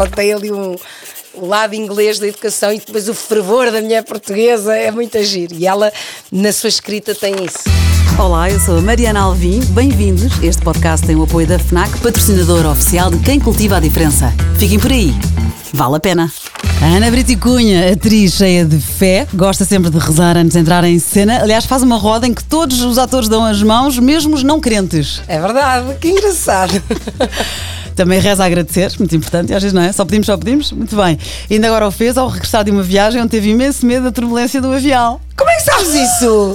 ela tem ali um, o lado inglês da educação e depois o fervor da mulher portuguesa é muito agir. E ela, na sua escrita, tem isso. Olá, eu sou a Mariana Alvim. Bem-vindos. Este podcast tem o apoio da FNAC, patrocinador oficial de quem cultiva a diferença. Fiquem por aí. Vale a pena. A Ana Brito Cunha, atriz cheia de fé, gosta sempre de rezar antes de entrar em cena. Aliás, faz uma roda em que todos os atores dão as mãos, mesmo os não crentes. É verdade, que engraçado. Também reza a agradecer, muito importante, às vezes não é? Só pedimos, só pedimos. Muito bem. E ainda agora o fez ao regressar de uma viagem onde teve imenso medo da turbulência do avião. Como é que sabes isso?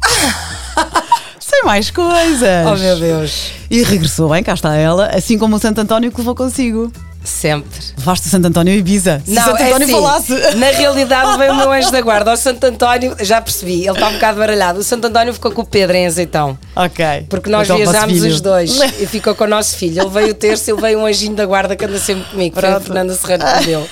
Sem mais coisas. Oh meu Deus. E regressou bem, cá está ela, assim como o Santo António que levou consigo. Sempre. Levaste Santo António a Ibiza. Se Não, Santo é António assim, falasse. Na realidade veio o meu anjo da guarda. O Santo António, já percebi, ele está um bocado baralhado. O Santo António ficou com o Pedro em azeitão. Ok. Porque nós Então, viajámos os dois e ficou com o nosso filho. Ele veio o terço, ele veio um anjinho da guarda que anda sempre comigo. Foi a Pronto. Fernanda Serrano que deu.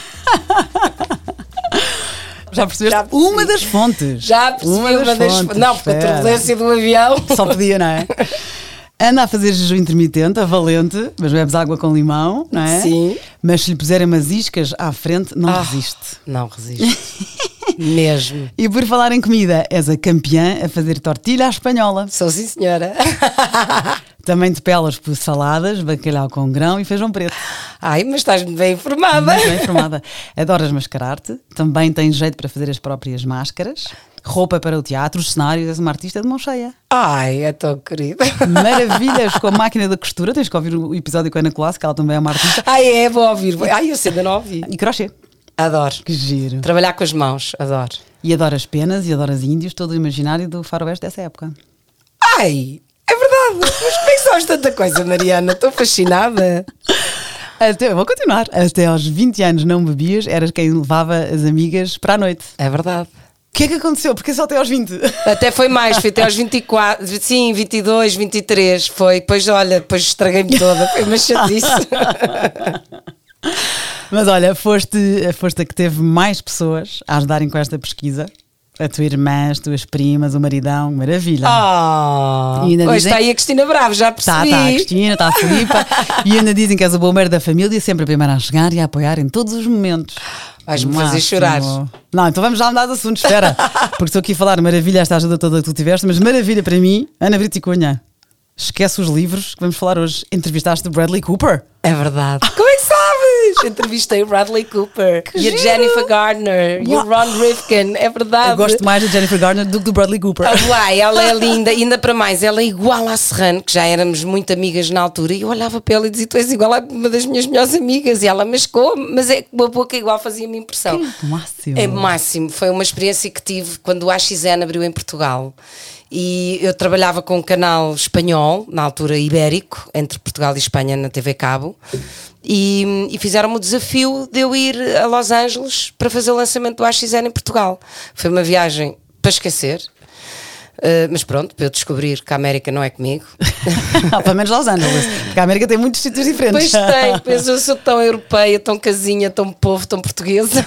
Já percebeste? Já uma das fontes. Já percebi uma das. fontes, Não, porque a turbulência do avião. Só podia, não é? Anda a fazer jejum intermitente, a valente, mas bebes água com limão, não é? Sim. Mas se lhe puserem umas iscas à frente, não Ah. resiste. Não resiste. Mesmo. E por falar em comida, és a campeã a fazer tortilha à espanhola. Sou sim, senhora. Também te pelas por saladas, bacalhau com grão e feijão preto. Ai, mas estás-me bem informada. Muito bem informada. Adoras mascarar-te, também tens jeito para fazer as próprias máscaras, roupa para o teatro, os cenários, és uma artista de mão cheia. Ai, é tão querida. Maravilhas com a máquina da costura, tens que ouvir o episódio com a Ana Colasso, que ela também é uma artista. Ai, é, vou ouvir. Ai, eu sei, ainda não ouvi. E crochê. Adoro. Que giro. Trabalhar com as mãos, adoro. E adoras penas e adoras índios, todo o imaginário do faroeste dessa época. Ai, é verdade. Mas como é tanta coisa, Mariana? Estou fascinada. Até, vou continuar. Até aos 20 anos não bebias, eras quem levava as amigas para a noite. É verdade. O que é que aconteceu? Porque só até aos 20? Até foi mais, foi até aos 24, sim, 22, 23, foi. Depois, olha, depois estraguei-me toda, foi uma chatice. Mas olha, foste, foste a que teve mais pessoas a ajudarem com esta pesquisa. A tua irmã, as tuas primas, o maridão, maravilha. Ah, E ainda hoje dizem- está aí a Cristina Bravo, já Está, percebi. está a Cristina, está a Filipa e ainda dizem que és o bombeiro da família, sempre a primeira a chegar e a apoiar em todos os momentos. Vais-me fazer chorar. Não, então vamos já mudar de assunto, espera. Porque estou aqui a falar maravilha, esta ajuda toda que tu tiveste, mas maravilha para mim, Ana Brito e Cunha. Esquece os livros que vamos falar hoje. Entrevistaste o Bradley Cooper. É verdade. Como é que Entrevistei o Bradley Cooper e a giro. Jennifer Gardner e o Uau. Ron Rifkin, é verdade. Eu gosto mais da Jennifer Garner do que do Bradley Cooper. Ah, Uai, ela é linda, ainda para mais, ela é igual à Serrano, que já éramos muito amigas na altura, e eu olhava para ela e dizia: Tu és igual a uma das minhas melhores amigas, e ela, mas como? Mas é que uma boca igual fazia-me impressão. Que máximo. É máximo, foi uma experiência que tive quando o AXN abriu em Portugal. E eu trabalhava com um canal espanhol, na altura ibérico, entre Portugal e Espanha na TV Cabo, e, e fizeram-me o desafio de eu ir a Los Angeles para fazer o lançamento do AXN em Portugal. Foi uma viagem para esquecer. Uh, mas pronto, para eu descobrir que a América não é comigo. Ah, Pelo menos Los Angeles. Porque a América tem muitos sítios diferentes. Pois tem, pois eu sou tão europeia, tão casinha, tão povo, tão portuguesa.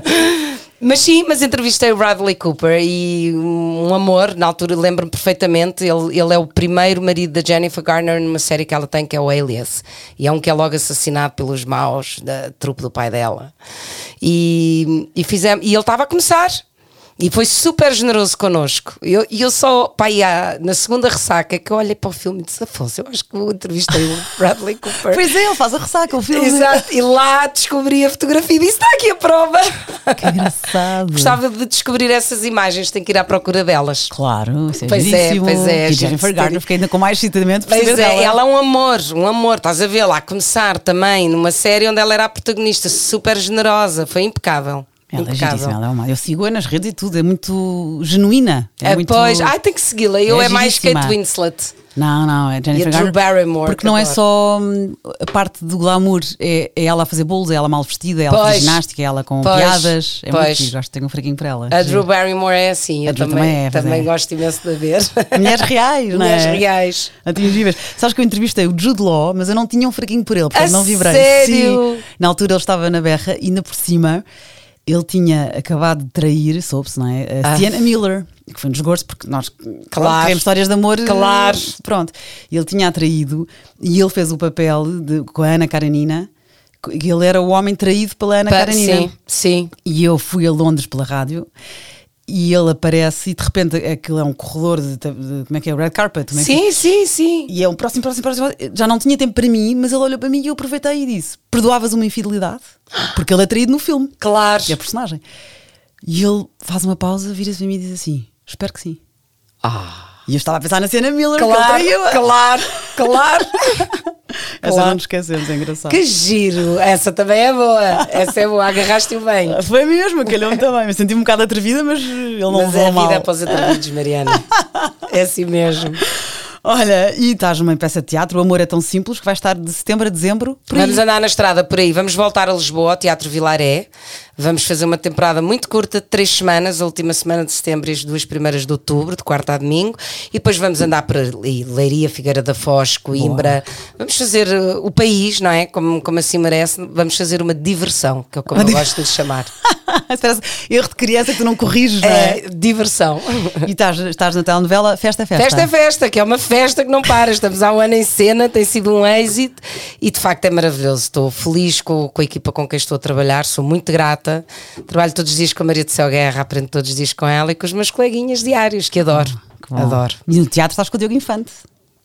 mas sim, mas entrevistei o Bradley Cooper e um amor, na altura lembro-me perfeitamente, ele, ele é o primeiro marido da Jennifer Garner numa série que ela tem que é o Alias. E é um que é logo assassinado pelos maus da trupe do pai dela. E, e, fizemos, e ele estava a começar. E foi super generoso connosco. E eu, e eu só, e há- na segunda ressaca que eu olhei para o filme e disse: Afonso, eu acho que eu entrevistei o Bradley Cooper. Pois é, ele faz a ressaca, o filme. Exato, e lá descobri a fotografia e disse: está aqui a prova. Que engraçado. Gostava de descobrir essas imagens, tenho que ir à procura delas. Claro, isso é Pois é, giríssimo. pois é, E a gente, Jennifer Garner, fiquei ainda com mais excitamento por Pois é, dela. ela é um amor, um amor, estás a ver lá, a começar também numa série onde ela era a protagonista, super generosa, foi impecável. Ela é impecável. giríssima, ela é uma. Eu sigo-a nas redes e tudo, é muito genuína. É É, muito... Pois, ai, tem que segui-la. Eu É é, mais. Kate Winslet. Não, não, é Jennifer E a Drew Garner. Barrymore, Porque que não é adoro. só hum, a parte do glamour, é, é ela a fazer bolos, é ela mal vestida, é ela Pois. ginástica, é ela com Pois. piadas. É muito Pois. giro, gosto de ter um fraquinho para ela. A. Drew Barrymore é assim, A eu Drew também, também é, também é. gosto imenso de ver. Mulheres reais, não é? Mulheres reais. Atingíveis. Sabes que eu entrevistei o Jude Law, mas eu não tinha um fraquinho por ele, portanto A não vibrei. sério? Sim. Na altura ele estava na berra e ainda por cima ele tinha acabado de trair, soube-se, não é? A Ah. Sienna Miller, que foi um desgosto, porque nós Claro. queremos histórias de amor. Claro. Pronto. Ele tinha atraído e ele fez o papel de, com a Ana Karenina Ele era o homem traído pela Ana Pa- Karenina. Sim, sim. E eu fui a Londres pela rádio e ele aparece e de repente aquilo é um corredor de, de- como é que é? Red carpet? Como é que Sim, sim, sim. E é um próximo, próximo, próximo. Já não tinha tempo para mim, mas ele olhou para mim e eu aproveitei e disse: Perdoavas uma infidelidade? Porque ele é traído no filme, Claro. que é a personagem. E ele faz uma pausa, vira-se para mim e diz assim: Espero que sim. Ah, E eu estava a pensar na cena Miller, que ele claro, traiu. claro, claro. Essa claro. não nos esquecemos, é engraçado. Que giro. Essa também é boa. Essa é boa. Agarraste-o bem. Foi mesmo, calhou-me também. Me senti um bocado atrevida, mas ele não Mas levou é a mal. vida para os atrevidos, Mariana. É assim mesmo. Olha, e estás numa peça de teatro, O Amor é Tão Simples, que vai estar de setembro a dezembro. Por aí. Vamos andar na estrada por aí. Vamos voltar a Lisboa, ao Teatro Vilaré. Vamos fazer uma temporada muito curta, de três semanas, a última semana de setembro e as duas primeiras de outubro, de quarta a domingo. E depois vamos andar por ali, Leiria, Figueira da Foz, Coimbra. Vamos fazer uh, o país, não é? Como, como assim merece. Vamos fazer uma diversão, que é como eu gosto de lhe chamar. Erro de criança que tu não corriges, não é? É, diversão. E estás, estás na telenovela Festa é Festa. Festa é festa, que é uma festa que não para. Estamos há um ano em cena, tem sido um êxito e de facto é maravilhoso. Estou feliz com, com a equipa com quem estou a trabalhar, sou muito grata. Trabalho todos os dias com a Maria de Céu Guerra, aprendo todos os dias com ela e com os meus coleguinhas diários, que adoro. Que bom. Adoro. E no teatro estás com o Diogo Infante.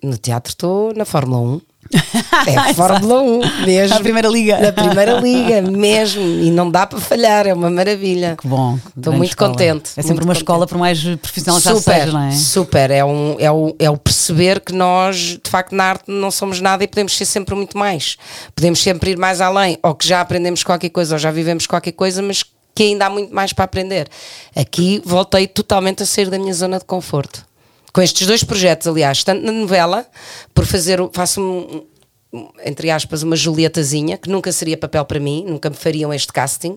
No teatro estou na Fórmula 1. É Fórmula 1 mesmo. Na Primeira Liga. Na Primeira Liga, mesmo. E não dá para falhar, é uma maravilha. Que bom. Estou muito escola. contente. É sempre uma contente. escola, por mais profissional que já super, seja, não é? super. É, um, é, o, é o perceber que nós, de facto, na arte não somos nada e podemos ser sempre muito mais. Podemos sempre ir mais além, ou que já aprendemos qualquer coisa, ou já vivemos qualquer coisa, mas que ainda há muito mais para aprender. Aqui voltei totalmente a sair da minha zona de conforto. Com estes dois projetos, aliás, tanto na novela, por fazer, faço um, entre aspas, uma Julietazinha, que nunca seria papel para mim, nunca me fariam este casting,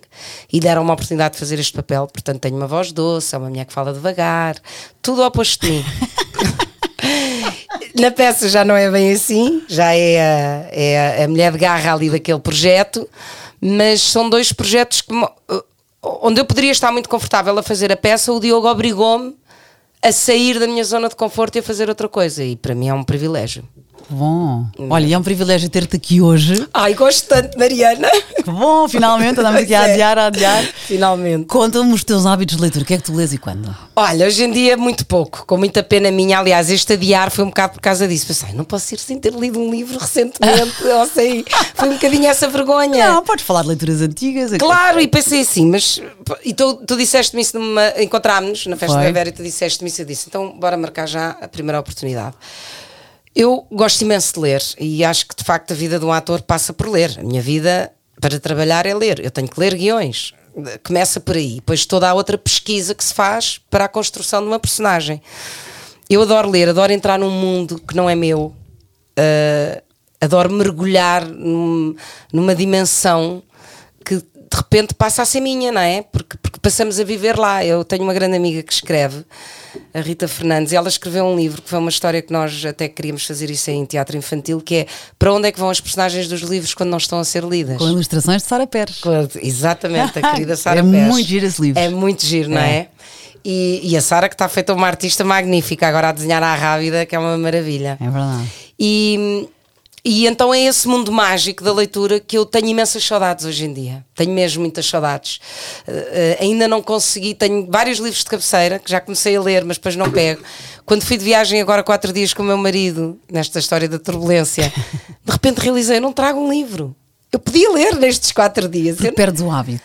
e deram uma oportunidade de fazer este papel. Portanto, tenho uma voz doce, é uma mulher que fala devagar, tudo oposto de mim. Na peça já não é bem assim, já é a, é a- mulher de garra ali daquele projeto, mas são dois projetos que, mo- onde eu poderia estar muito confortável a fazer a peça, o Diogo obrigou-me a sair da minha zona de conforto e a fazer outra coisa, e para mim é um privilégio. Que bom. Olha, e é um privilégio ter-te aqui hoje. Ai, gosto tanto, Mariana. Que bom, finalmente andamos aqui a é. adiar, a adiar. Finalmente. Conta-me os teus hábitos de leitura. O que é que tu lês e quando? Olha, hoje em dia muito pouco, com muita pena minha. Aliás, este adiar foi um bocado por causa disso. Pensei, não posso ir sem ter lido um livro recentemente. ou sei, foi um bocadinho essa vergonha. Não, podes falar de leituras antigas. Claro, e pensei assim, mas. E tu, tu disseste-me isso numa. Encontrámos-nos na festa Foi. da Vera e tu disseste-me isso. Eu disse, então bora marcar já a primeira oportunidade. Eu gosto imenso de ler e acho que de facto a vida de um ator passa por ler. A minha vida para trabalhar é ler. Eu tenho que ler guiões. Começa por aí. Depois toda a outra pesquisa que se faz para a construção de uma personagem. Eu adoro ler, adoro entrar num mundo que não é meu. Uh, adoro mergulhar num- numa dimensão que de repente passa a ser minha, não é? Porque, porque passamos a viver lá. Eu tenho uma grande amiga que escreve, a Rita Fernandes, e ela escreveu um livro que foi uma história que nós até queríamos fazer isso em teatro infantil, que é para onde é que vão as personagens dos livros quando não estão a ser lidas? Com ilustrações de Sara Pérez. Com- Exatamente, a querida Sara É Pérez. muito giro esse livro. É muito giro, não É. é? E, e a Sara que está feita uma artista magnífica agora a desenhar à rábida, que é uma maravilha. É verdade. E, e então é esse mundo mágico da leitura que eu tenho imensas saudades hoje em dia. Tenho mesmo muitas saudades. Eh, ainda não consegui, tenho vários livros de cabeceira que já comecei a ler, mas depois não pego. Quando fui de viagem agora quatro dias com o meu marido, nesta história da turbulência, de repente realizei, não trago um livro. Eu podia ler nestes quatro dias. Eu- Porque perdes o hábito.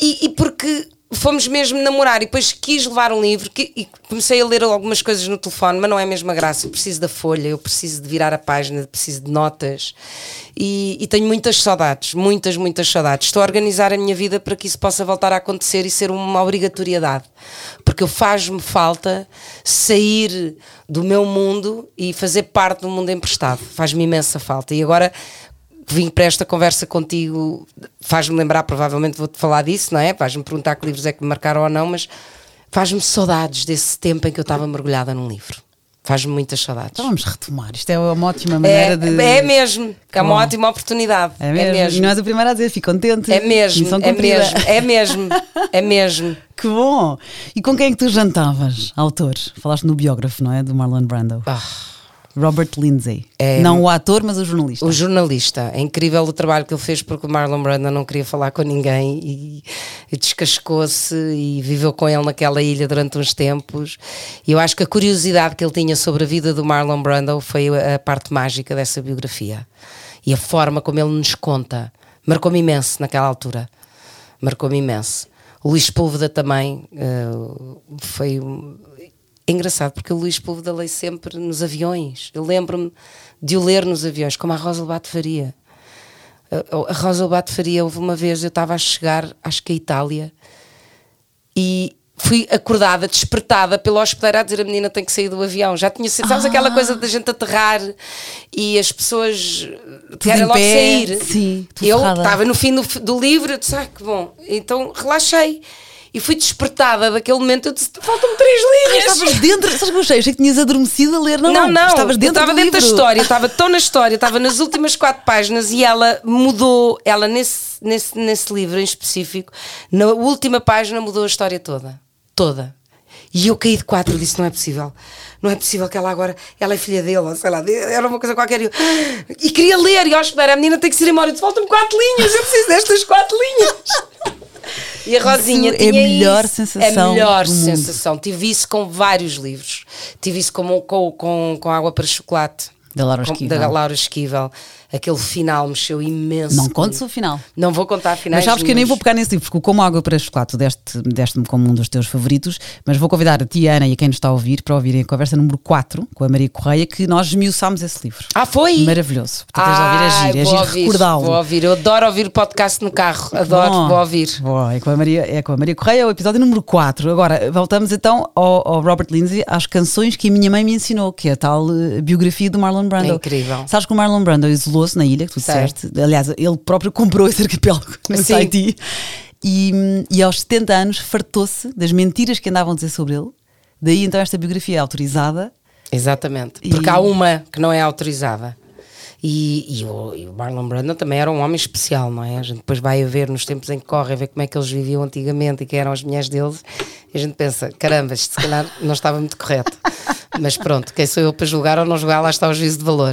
e, e porque fomos mesmo namorar e depois quis levar um livro que- e comecei a ler algumas coisas no telefone, mas não é a mesma graça. Eu preciso da folha, eu preciso de virar a página, preciso de notas e, e tenho muitas saudades, muitas, muitas saudades. Estou a organizar a minha vida para que isso possa voltar a acontecer e ser uma obrigatoriedade, porque faz-me falta sair do meu mundo e fazer parte do mundo emprestado. Faz-me imensa falta. E agora vim para esta conversa contigo, faz-me lembrar, provavelmente vou-te falar disso, não é? Vais-me perguntar que livros é que me marcaram ou não, mas faz-me saudades desse tempo em que eu estava mergulhada num livro. Faz-me muitas saudades. Então vamos retomar. Isto é uma ótima maneira É, de. é mesmo, é uma Bom. ótima oportunidade. É mesmo. E não és a primeira a dizer, fico contente. É mesmo, é mesmo, é mesmo, é mesmo. Que bom! E com quem é que tu jantavas, autor? Falaste no biógrafo, não é? Do Marlon Brando. Ah, Robert Lindsay. É- Não o ator, mas o jornalista. O jornalista, é incrível o trabalho que ele fez porque o Marlon Brando não queria falar com ninguém e, e descascou-se e viveu com ele naquela ilha durante uns tempos. E eu acho que a curiosidade que ele tinha sobre a vida do Marlon Brando foi a, parte mágica dessa biografia e a forma como ele nos conta. Marcou-me imenso naquela altura. Marcou-me imenso. O Luís Púlveda também eh, foi. É engraçado porque o Luís Púlveda lê sempre nos aviões. Eu lembro-me de o ler nos aviões, como a Rosa Lobato faria. A- Rosa Lobato faria, houve uma vez, eu estava a chegar, acho que a Itália, e fui acordada, despertada pelo hospedeiro a dizer a menina tem que sair do avião. Já tinha sido, sabes aquela coisa da gente aterrar e as pessoas querem em logo pé, sair. sim, eu estava no fim do, do livro, eu disse, ah, que bom. Então relaxei. E fui despertada daquele momento, eu disse, faltam-me três Ah, linhas. estavas dentro, sabes que eu achei? Achei que tinhas adormecido a ler. Não, Não, não, Estavas dentro, eu estava dentro da livro. história, eu estava tão na história, estava nas últimas quatro páginas e ela mudou, ela nesse, nesse, nesse livro em específico, na última página mudou a história toda. Toda. E eu caí de quatro e disse: não é possível. Não é possível que ela agora, ela é filha dele, ou sei lá, era uma coisa qualquer. E, eu, e queria ler, e ao hospedar, a menina tem que se ir embora. Eu disse: faltam-me quatro linhas, eu preciso destas quatro linhas. E a Rosinha Isso é a tinha melhor isso. sensação É a melhor do mundo. sensação. Tive isso com vários livros. Tive isso com, com, com, com Água para Chocolate. Da Laura Esquivel. Da Laura Esquivel. Aquele final mexeu imenso. Não comigo. contes o final. Não vou contar finais. Mas sabes que eu nem vou pegar nesse livro, porque Como Água para Chocolate deste- deste-me como um dos teus favoritos, mas vou convidar a ti, Ana, e a quem nos está a ouvir para ouvirem a conversa número 4 com a Maria Correia, que nós esmiuçámos esse livro. Ah, foi? Maravilhoso. Portanto, tens de ouvir, é giro, é vou giro ouvir, recordá-lo. Vou ouvir. Eu adoro ouvir podcast no carro. Adoro, Bom, vou ouvir. bom, é, com a Maria, é com a Maria Correia, o episódio número 4. Agora, voltamos então ao, ao Robert Lindsay, às canções que a minha mãe me ensinou, que é a tal eh, biografia do Marlon Brando. É incrível. Sabes que o Marlon Brando isolou-se na ilha, que tu Sei. disseste. Aliás, ele próprio comprou esse arquipélago no Sim. Tahiti. E, e aos 70 anos fartou-se das mentiras que andavam a dizer sobre ele. Daí então esta biografia é autorizada. Exatamente. E- Porque há uma que não é autorizada. E, e o, e o Marlon Brando também era um homem especial, não é? A gente depois vai a ver nos tempos em que corre, a ver como é que eles viviam antigamente e quem eram as mulheres deles, e a gente pensa: caramba, isto se calhar não estava muito correto. Mas pronto, quem sou eu para julgar ou não julgar, lá está o juízo de valor.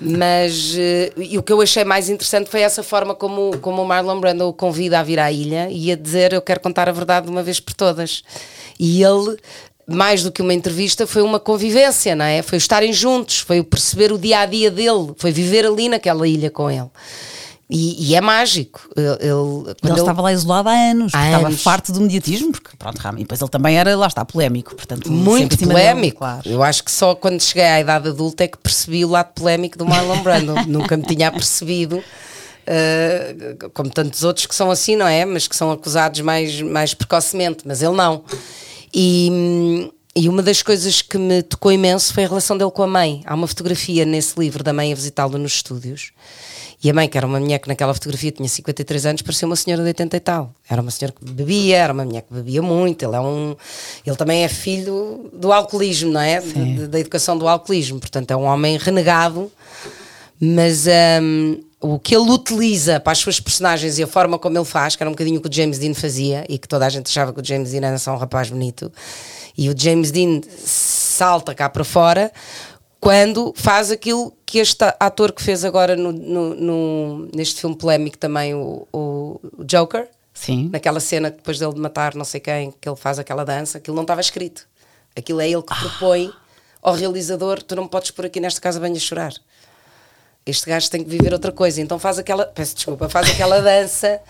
Mas eh, e o que eu achei mais interessante foi essa forma como, como o Marlon Brando o convida a vir à ilha e a dizer: Eu quero contar a verdade de uma vez por todas. E ele mais do que uma entrevista, foi uma convivência, não é? Foi estarem juntos, foi o perceber o dia a dia dele, foi viver ali naquela ilha com ele. E, e é mágico. Ele, ele- Ele estava lá isolado há anos, Há estava anos. farto do mediatismo, porque pronto, realmente, depois ele também era, lá está, polémico, portanto, muito cima dele, polémico. claro. Eu acho que só quando cheguei à idade adulta é que percebi o lado polémico do Marlon Brando. Nunca me tinha percebido. uh, como tantos outros que são assim, não é? Mas que são acusados mais, mais precocemente, mas ele não. E, e uma das coisas que me tocou imenso foi a relação dele com a mãe. Há uma fotografia nesse livro da mãe a visitá-lo nos estúdios. E a mãe, que era uma mulher que naquela fotografia tinha 53 anos, parecia uma senhora de 80 e tal. Era uma senhora que bebia, era uma mulher que bebia muito. Ele, é um, ele também é filho do alcoolismo, não é? De- de- da educação do alcoolismo. Portanto, é um homem renegado. Mas hum, o que ele utiliza para as suas personagens e a forma como ele faz, que era um bocadinho o que o James Dean fazia e que toda a gente achava que o James Dean era só um rapaz bonito, e o James Dean salta cá para fora quando faz aquilo que este ator que fez agora no, no- no- neste filme polémico também, o, o Joker, Sim. naquela cena depois dele de matar não sei quem, que ele faz aquela dança, aquilo não estava escrito. Aquilo é ele que propõe ao realizador: tu não podes pôr aqui nesta casa bem a chorar. Este gajo tem que viver outra coisa. Então faz aquela, peço desculpa, faz aquela dança.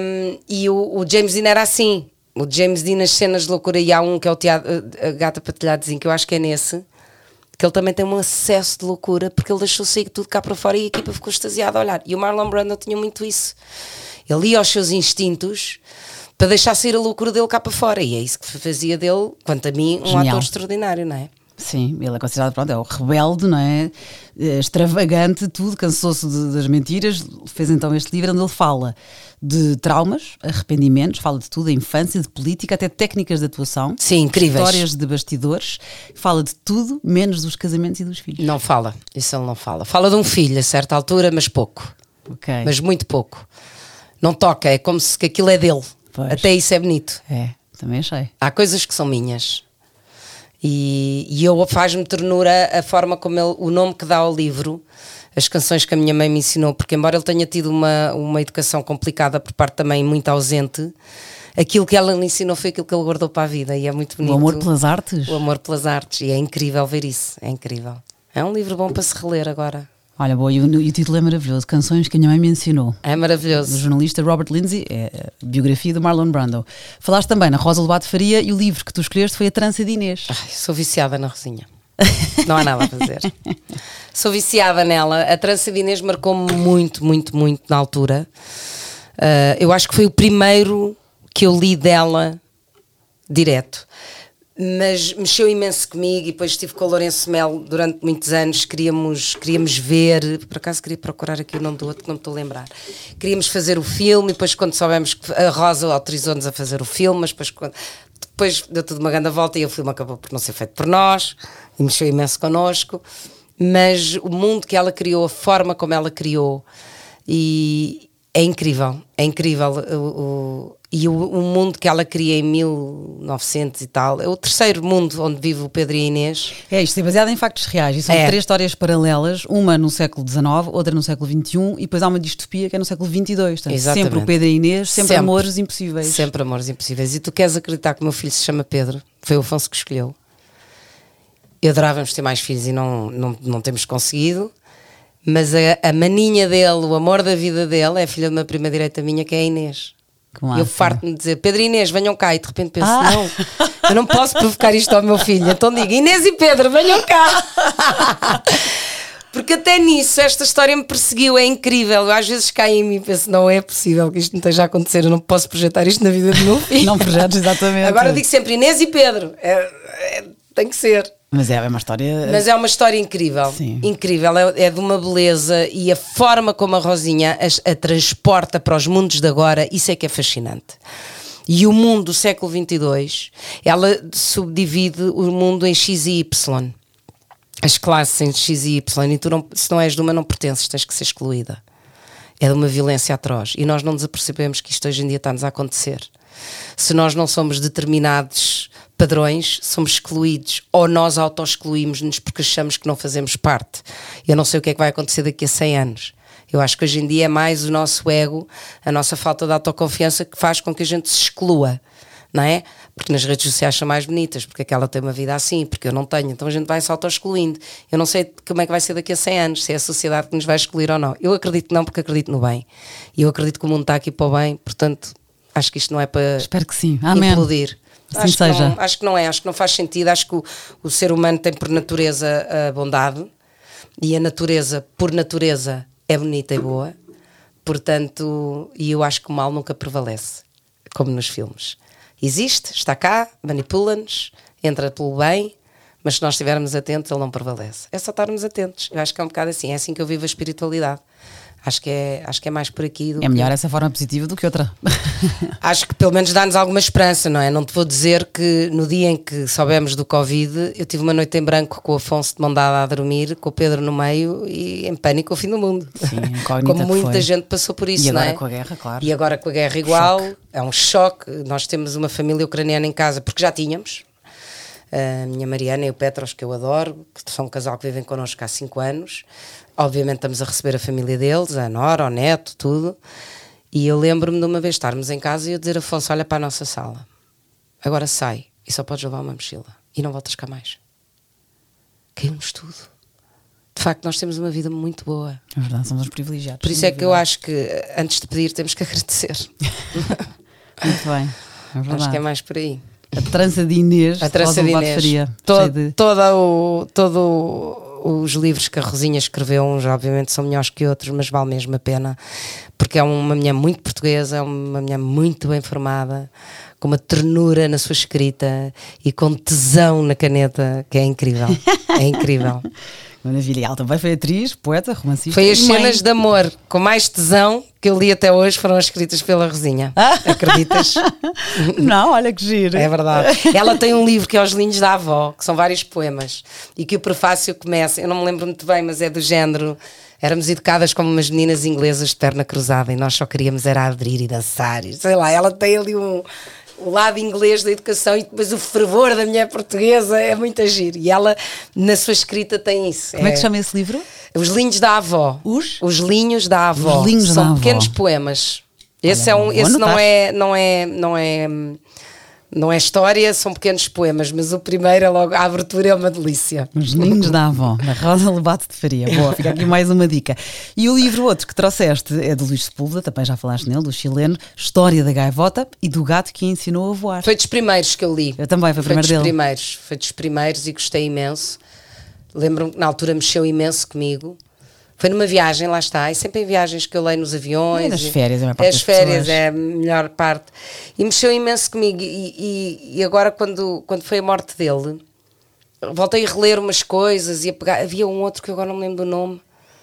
Um, e o, o James Dean era assim. O James Dean, nas cenas de loucura, e há um que é o teatro, a Gata para Telhadozinho, que eu acho que é nesse, que ele também tem um acesso de loucura, porque ele deixou sair tudo cá para fora e a equipa ficou extasiada a olhar. E o Marlon Brando tinha muito isso. Ele ia aos seus instintos para deixar sair a loucura dele cá para fora. E é isso que fazia dele, quanto a mim, um Genial. ator extraordinário, não é? Sim, ele é considerado, pronto, é o rebelde, não é? Eh, Extravagante, tudo, cansou-se das mentiras. Fez então este livro onde ele fala de traumas, arrependimentos, fala de tudo, a infância, de política, até técnicas de atuação. Sim, incríveis. Histórias de bastidores. Fala de tudo, menos dos casamentos e dos filhos. Não fala, isso ele não fala. Fala de um filho a certa altura, mas pouco. Ok. Mas muito pouco. Não toca, é como se aquilo é dele. Pois. Até isso é bonito. É, também achei. Há coisas que são minhas. E, e eu faz-me ternura a forma como ele, o nome que dá ao livro, as canções que a minha mãe me ensinou, porque embora ele tenha tido uma, uma educação complicada por parte também muito ausente, aquilo que ela lhe ensinou foi aquilo que ele guardou para a vida e é muito bonito. O amor pelas artes? O amor pelas artes e é incrível ver isso, é incrível. É um livro bom para se reler agora. Olha, boa, e o, e o título é maravilhoso: Canções que a minha mãe me ensinou. É maravilhoso. Do jornalista Robert Lindsay, é a biografia do Marlon Brando. Falaste também na Rosa Lobato Faria e o livro que tu escolheste foi A Trança de Inês. Ai, sou viciada na Rosinha. Não há nada a fazer. sou viciada nela. A Trança de Inês marcou-me muito, muito, muito na altura. Uh, eu acho que foi o primeiro que eu li dela direto mas mexeu imenso comigo e depois estive com o Lourenço Mel durante muitos anos, queríamos, queríamos ver, por acaso queria procurar aqui o nome do outro, que não me estou a lembrar. Queríamos fazer o filme e depois quando soubemos que a Rosa autorizou-nos a fazer o filme, mas depois, depois deu tudo uma grande volta e o filme acabou por não ser feito por nós e mexeu imenso connosco, mas o mundo que ela criou, a forma como ela criou e é incrível, é incrível o, o e o, o, mundo que ela cria em 1900 e tal é o terceiro mundo onde vive o Pedro e a Inês. É isto, é baseado em factos reais. E são é. três histórias paralelas, uma no século XIX, outra no século XXI e depois há uma distopia que é no século XXII. Portanto, sempre o Pedro e a Inês, sempre, sempre, amores impossíveis. Sempre amores impossíveis. E tu queres acreditar que o meu filho se chama Pedro? Foi o Afonso que escolheu. Eu adorávamos ter mais filhos e não, não, não temos conseguido. Mas a, a maninha dele, o amor da vida dele, é a filha de uma prima direita minha, que é a Inês. Como eu farto-me de dizer Pedro e Inês, venham cá, e de repente penso, ah. não, eu não posso provocar isto ao meu filho. Então digo, Inês e Pedro, venham cá. Porque até nisso esta história me perseguiu, é incrível. Eu às vezes caio em mim e penso, não é possível que isto não esteja a acontecer, eu não posso projetar isto na vida do meu filho. Não projetos, exatamente. Agora digo sempre Inês e Pedro, é, é, tem que ser. Mas é, é uma história. Mas é uma história incrível. Sim. Incrível. É, é, de uma beleza e a forma como a Rosinha a, a, transporta para os mundos de agora, isso é que é fascinante. E o mundo do século XXII, ela subdivide o mundo em X e Y. As classes em X e Y. E tu, não, se não és de uma, não pertences, tens que ser excluída. É de uma violência atroz. E nós não nos apercebemos que isto hoje em dia está-nos a acontecer. Se nós não somos determinados padrões, somos excluídos ou nós auto-excluímos-nos porque achamos que não fazemos parte. Eu não sei o que é que vai acontecer daqui a 100 anos. Eu acho que hoje em dia é mais o nosso ego, a nossa falta de autoconfiança que faz com que a gente se exclua, não é? Porque nas redes sociais são mais bonitas, porque aquela tem uma vida assim, porque eu não tenho, então a gente vai se auto-excluindo. Eu não sei como é que vai ser daqui a 100 anos, se é a sociedade que nos vai excluir ou não. Eu acredito que não, porque acredito no bem. E eu acredito que o mundo está aqui para o bem, portanto, acho que isto não é para Espero que sim. Amém. implodir. Assim acho seja. Que não, acho que não é, acho que não faz sentido. Acho que o, o ser humano tem por natureza a bondade e a natureza, por natureza, é bonita e boa. Portanto, e eu acho que o mal nunca prevalece, como nos filmes. Existe, está cá, manipula-nos, entra pelo bem, mas se nós estivermos atentos, ele não prevalece. É só estarmos atentos. Eu acho que é um bocado assim, é assim que eu vivo a espiritualidade. Acho que é, acho que é mais por aqui. é melhor que... essa forma positiva do que outra. acho que pelo menos dá-nos alguma esperança, não é? Não te vou dizer que no dia em que soubemos do Covid, eu tive uma noite em branco com o Afonso de mão dada a dormir, com o Pedro no meio e em pânico ao fim do mundo. Sim, Como muita gente passou por isso, e agora não é? com a guerra, claro. E agora com a guerra igual, choque. é um choque. Nós temos uma família ucraniana em casa, porque já tínhamos. A minha Mariana e o Petros, que eu adoro, que são um casal que vivem connosco há 5 anos. Obviamente estamos a receber a família deles, a Nora, o neto, tudo. E eu lembro-me de uma vez estarmos em casa e eu dizer, Afonso, olha para a nossa sala. Agora sai e só podes levar uma mochila. E não voltas cá mais. Caiu-nos tudo. De facto, nós temos uma vida muito boa. É verdade, somos privilegiados. Por isso é que eu acho que antes de pedir temos que agradecer. muito bem. É verdade. Acho que é mais por aí. A trança de Inês. A trança de Inês. Todo, de... toda o, todo os livros que a Rosinha escreveu, uns obviamente são melhores que outros, mas vale mesmo a pena, porque é uma mulher muito portuguesa, é uma mulher muito bem formada, com uma ternura na sua escrita e com tesão na caneta, que é incrível. É incrível. Maravilha. Ela também foi atriz, poeta, romancista. Foi as cenas de amor com mais tesão que eu li até hoje foram escritas pela Rosinha. Ah. Acreditas? Não, olha que giro. É verdade. Ela tem um livro que é Os Linhos da Avó, que são vários poemas, e que o prefácio começa, eu não me lembro muito bem, mas é do género. Éramos educadas como umas meninas inglesas de perna cruzada e nós só queríamos era abrir e dançar. E sei lá, ela tem ali um o lado inglês da educação e depois o fervor da mulher portuguesa é muito agir. E ela, na sua escrita, tem isso. Como é, é que chama esse livro? Os Linhos da Avó. Os? Os Linhos da Avó. Os Linhos São da pequenos avó. poemas. Esse, Olha, é um, esse não, é, não é. Não é. Não é história, são pequenos poemas, mas o primeiro é logo, a abertura é uma delícia. Os Ninhos da Avó, da Rosa Lobato de Faria. Boa, fica aqui mais uma dica. E o livro outro que trouxeste é do Luís Sepúlveda, também já falaste nele, do chileno, História da Gaivota e do gato que a ensinou a voar. Foi dos primeiros que eu li. Eu também, foi o Foi primeiro dos dele. primeiros, foi dos primeiros e gostei imenso. Lembro-me que na altura mexeu imenso comigo. Foi numa viagem, lá está, e sempre em viagens que eu leio nos aviões. É nas e- férias, é a parte As férias pessoas. é a melhor parte. E mexeu imenso comigo. E, e- e agora, quando, quando foi a morte dele, voltei a reler umas coisas e a pegar. Havia um outro que eu agora não me lembro do nome,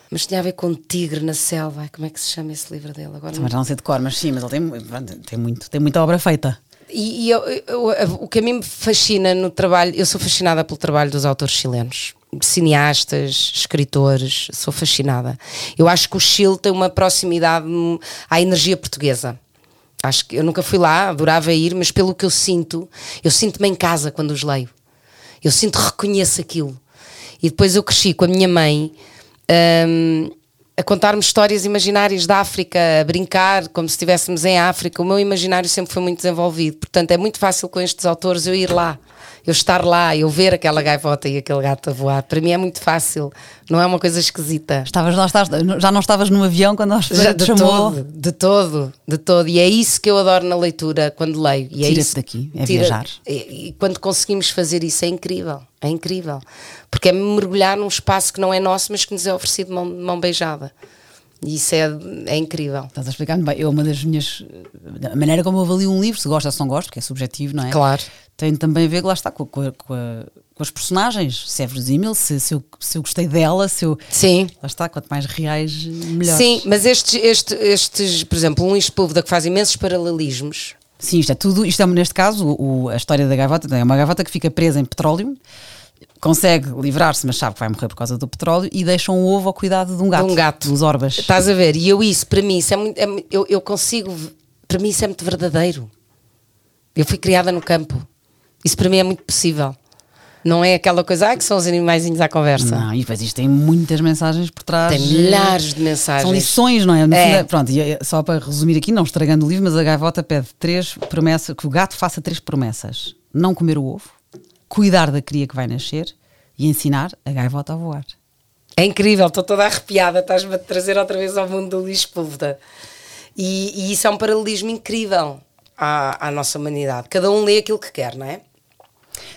mas tinha a ver com um tigre na selva. Como é que se chama esse livro dele? Agora já não sei de cor, mas sim, mas ele tem, tem, muito, tem muita obra feita. E, e eu- eu- o que a mim me fascina no trabalho, eu sou fascinada pelo trabalho dos autores chilenos, cineastas, escritores, sou fascinada. Eu acho que o Chile tem uma proximidade à energia portuguesa. Acho que eu nunca fui lá, adorava ir, mas pelo que eu sinto, eu sinto-me em casa quando os leio. Eu sinto, reconheço aquilo. E depois eu cresci com a minha mãe hum, a contar-me histórias imaginárias da África, a brincar como se estivéssemos em África. O meu imaginário sempre foi muito desenvolvido. Portanto, é muito fácil com estes autores eu ir lá, eu estar lá, eu ver aquela gaivota e aquele gato a voar. Para mim é muito fácil, não é uma coisa esquisita. Estavas, já não estavas no avião quando a Já, de chamou? todo, de todo, de todo. E é isso que eu adoro na leitura quando leio. E é Tira-te isso, daqui, é viajar. E, e quando conseguimos fazer isso é incrível, é incrível. Porque é mergulhar num espaço que não é nosso, mas que nos é oferecido de mão, mão beijada. E isso é, é incrível. Estás a explicar-me bem. Eu, uma das minhas. A maneira como eu avalio um livro, se gosto ou se não gosto, porque é subjetivo, não é? Claro. Tem também a ver, lá está, com, com com a- com as personagens. Se é verosímil, se, se, eu, se eu gostei dela, se eu. Sim. Lá está, quanto mais reais, melhor. Sim, mas estes, este- estes, por exemplo, um Luís Sepúlveda que faz imensos paralelismos. Sim, isto é tudo, isto é neste caso o, a história da gaivota, é uma gaivota que fica presa em petróleo, consegue livrar-se, mas sabe que vai morrer por causa do petróleo e deixa um ovo ao cuidado de um gato, um gato. dos orbas. Estás a ver? E eu isso, para mim, isso é muito, é eu, eu consigo, para mim isso é muito verdadeiro. Eu fui criada no campo. Isso para mim é muito possível. Não é aquela coisa, ah, que são os animaizinhos à conversa. Não, e depois isto tem muitas mensagens por trás. Tem milhares de mensagens. São lições, não é? É. pronto, e é- só para resumir aqui, não estragando o livro, mas a gaivota pede três promessas, que o gato faça três promessas: não comer o ovo, cuidar da cria que vai nascer e ensinar a gaivota a voar. É incrível, estou toda arrepiada, estás-me a trazer outra vez ao mundo do Luís Sepúlveda. E, e isso é um paralelismo incrível à, à nossa humanidade. Cada um lê aquilo que quer, não é?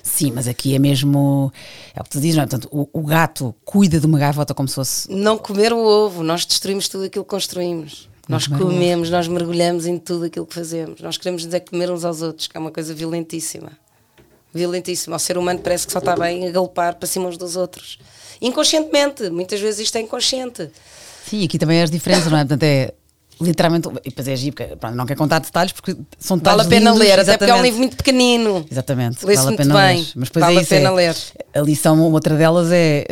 Sim, mas aqui é mesmo. É o que tu dizes, não é? Portanto, o, o gato cuida de uma gaivota como se fosse. Não comer o ovo, nós destruímos tudo aquilo que construímos. Nós comer o ovo. comemos, nós mergulhamos em tudo aquilo que fazemos. Nós queremos dizer comer uns aos outros, que é uma coisa violentíssima. Violentíssima. O ser humano parece que só está bem a galopar para cima uns dos outros. Inconscientemente, muitas vezes isto é inconsciente. Sim, aqui também é as diferenças, não é? Portanto, é literalmente. E depois é porque pronto, não quero contar detalhes porque são Vale detalhes. a pena lindos, ler, até porque é um livro muito pequenino. Exatamente, vale a pena bem, ler. Mas depois vale é a pena é, ler. A lição, outra delas é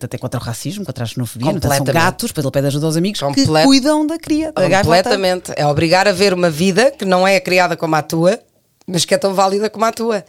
uh, até contra o racismo, contra a xenofobia. Portanto, São gatos, depois ele pede ajuda aos amigos que Complet- cuidam da cria, da. Completamente. É obrigar a ver uma vida que não é criada como a tua, mas que é tão válida como a tua.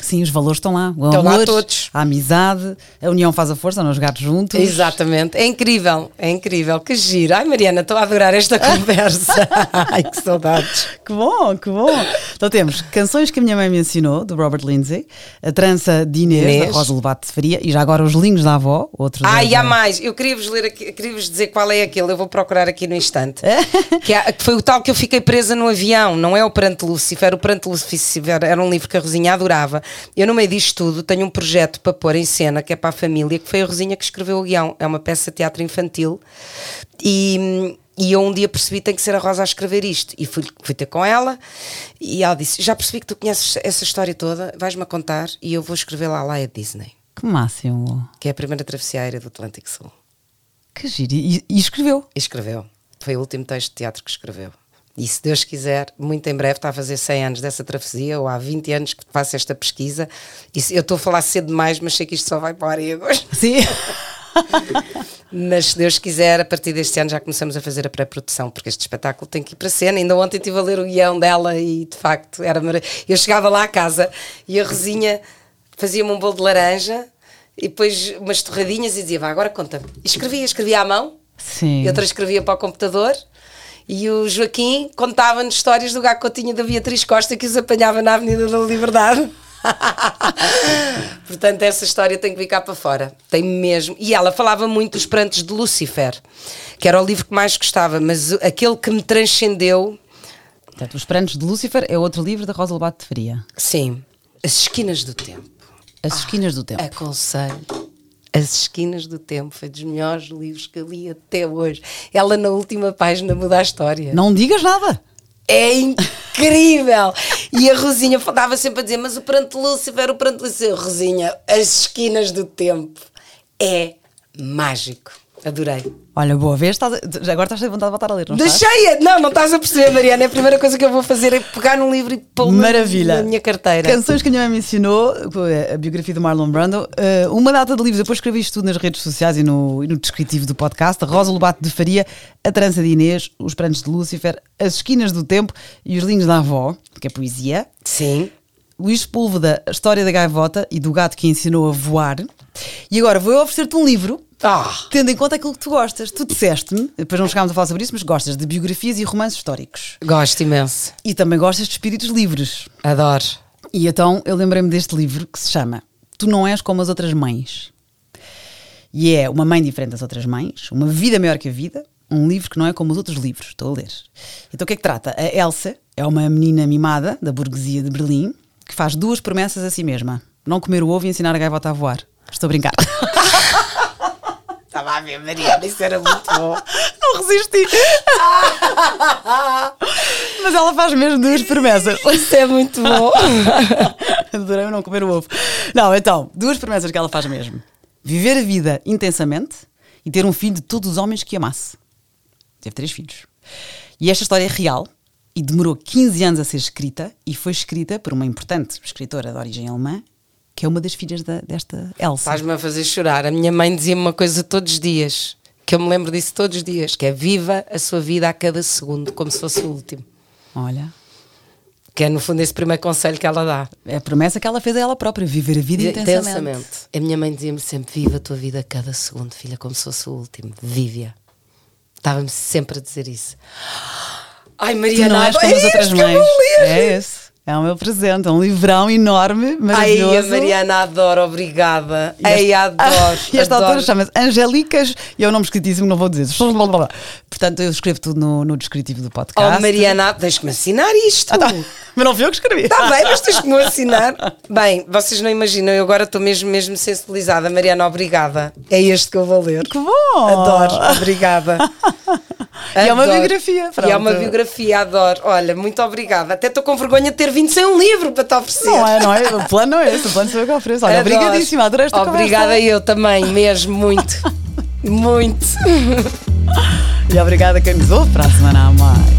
Sim, os valores estão lá. O Estão lá amor, todos. a amizade, a união faz a força, os gatos juntos. Exatamente. É incrível, é incrível. Que giro. Ai, Mariana, estou a adorar esta conversa. Ai, que saudades. Que bom, que bom. Então temos Canções que a minha mãe me ensinou, do Robert Lindsay, A Trança de Inês, Inês. da Rosa Lobato de Faria, e já agora Os Linhos da Avó, outro Ah, da- e há da- mais. Eu queria-vos ler aqui, queria-vos dizer qual é aquele. Eu vou procurar aqui no instante. que, há- que foi o tal que eu fiquei presa no avião. Não é o Perante Lucifer. O Perante Lucifer era um livro que a Rosinha adorava. Eu, no meio disto tudo, tenho um projeto para pôr em cena, que é para a família, que foi a Rosinha que escreveu o guião. É uma peça de teatro infantil. E. E eu um dia percebi que tem que ser a Rosa a escrever isto. E fui, fui ter com ela e ela disse: Já percebi que tu conheces essa história toda, vais-me a contar e eu vou escrever lá, lá é Disney, Que máximo. que é a primeira travessia aérea do Atlântico Sul. Que giro. E, e escreveu. E escreveu. Foi o último texto de teatro que escreveu. E se Deus quiser, muito em breve, está a fazer 100 anos dessa travessia, ou há 20 anos que faço esta pesquisa. E se- eu estou a falar cedo demais, mas sei que isto só vai para o ar em agosto. Sim. Mas se Deus quiser, a partir deste ano já começamos a fazer a pré-produção, porque este espetáculo tem que ir para a cena. Ainda ontem estive a ler o guião dela e de facto era maravilhoso. Eu chegava lá à casa e a Rosinha fazia-me um bolo de laranja e depois umas torradinhas e dizia: Vá, agora conta-me. E escrevia, escrevia à mão, Sim. e outra escrevia para o computador. E o Joaquim contava-nos histórias do gacotinho da Beatriz Costa que os apanhava na Avenida da Liberdade. Portanto, essa história tem que ficar para fora. Tem mesmo. E ela falava muito dos prantos de Lucifer, que era o livro que mais gostava, mas aquele que me transcendeu, Portanto, Os Prantos de Lúcifer é outro livro da Rosa Lobato de Faria. sim, As Esquinas do Tempo. As Esquinas do Tempo. Aconselho. As Esquinas do Tempo foi dos melhores livros que eu li até hoje. Ela, na última página, muda a história. Não digas nada. É incrível! E a Rosinha estava sempre a dizer: Mas o pranto Lúcifer, o pranto Lúcifer, Rosinha, as esquinas do tempo. É mágico. Adorei. Olha, boa vez, estás a- agora estás a vontade de voltar a ler, não estás? Deixei-a! Não, não estás a perceber, Mariana. É a primeira coisa que eu vou fazer é pegar num livro e pô-lo na- Maravilha. na minha carteira. Canções que a minha mãe me ensinou, a biografia do Marlon Brando, eh, uma data de livros, depois escrevi isto tudo nas redes sociais e no, e no descritivo do podcast, a Rosa Lobato de Faria, a Trança de Inês, os Prantos de Lúcifer, as Esquinas do Tempo e os Linhos da Avó, que é poesia, Sim. Luís Sepúlveda, a História da Gaivota e do gato que ensinou a voar. E agora vou oferecer-te um livro, Ah! tendo em conta aquilo que tu gostas. Tu disseste-me, depois não chegámos a falar sobre isso, mas gostas de biografias e romances históricos. Gosto imenso. E também gostas de espíritos livres. Adoro. E então eu lembrei-me deste livro que se chama Tu Não És Como as Outras Mães. E é uma mãe diferente das outras mães, uma vida maior que a vida, um livro que não é como os outros livros. Estou a ler. Então o que é que trata? A Elsa é uma menina mimada da burguesia de Berlim que faz duas promessas a si mesma: não comer o ovo e ensinar a gaivota a voar. Estou a brincar. Estava a ver, Mariana, isso era muito bom. não resisti. Mas ela faz mesmo duas promessas. Isso é muito bom. Adorei não comer o ovo. Não, então, duas promessas que ela faz mesmo: viver a vida intensamente e ter um filho de todos os homens que amasse. Teve três filhos. E esta história é real e demorou 15 anos a ser escrita e foi escrita por uma importante escritora de origem alemã, que é uma das filhas da- desta Elsa. Faz-me a fazer chorar. A minha mãe dizia-me uma coisa todos os dias, que eu me lembro disso todos os dias, que é viva a sua vida a cada segundo, como se fosse o último. Olha, Que é, no fundo, esse primeiro conselho que ela dá. é a promessa que ela fez a ela própria: viver a vida intensamente. A minha mãe dizia-me sempre: viva a tua vida a cada segundo, filha, como se fosse o último. Vive-a. Estava-me sempre a dizer isso. Ai, Tu Mariana, não és é como as outras mães. É esse. É o meu presente, é um livrão enorme, Ai, maravilhoso. a Mariana adoro, obrigada. E Ai, adoro. E esta autora chama-se Angélicas e é um nome escritíssimo, não vou dizer. Portanto, eu escrevo tudo no, no descritivo do podcast. Oh, Mariana, deixa-me assinar isto. Ah, tá. Mas não fui eu que escrevi. Está bem, mas tens que me assinar. Bem, vocês não imaginam, eu agora estou mesmo, mesmo sensibilizada. Mariana, obrigada. É este que eu vou ler. Que bom! Adoro, obrigada. E é uma Adoro. biografia, E é uma pronto. biografia, adoro. Olha, muito obrigada. Até estou com vergonha de ter vindo sem um livro para te oferecer. Não é, não é? O plano não é esse, o plano sou eu que ofereço. Olha, Adoro. obrigadíssima, adorei esta Obrigada conversa. eu também, mesmo, muito. muito. E obrigada a quem nos ouve para a semana a mais.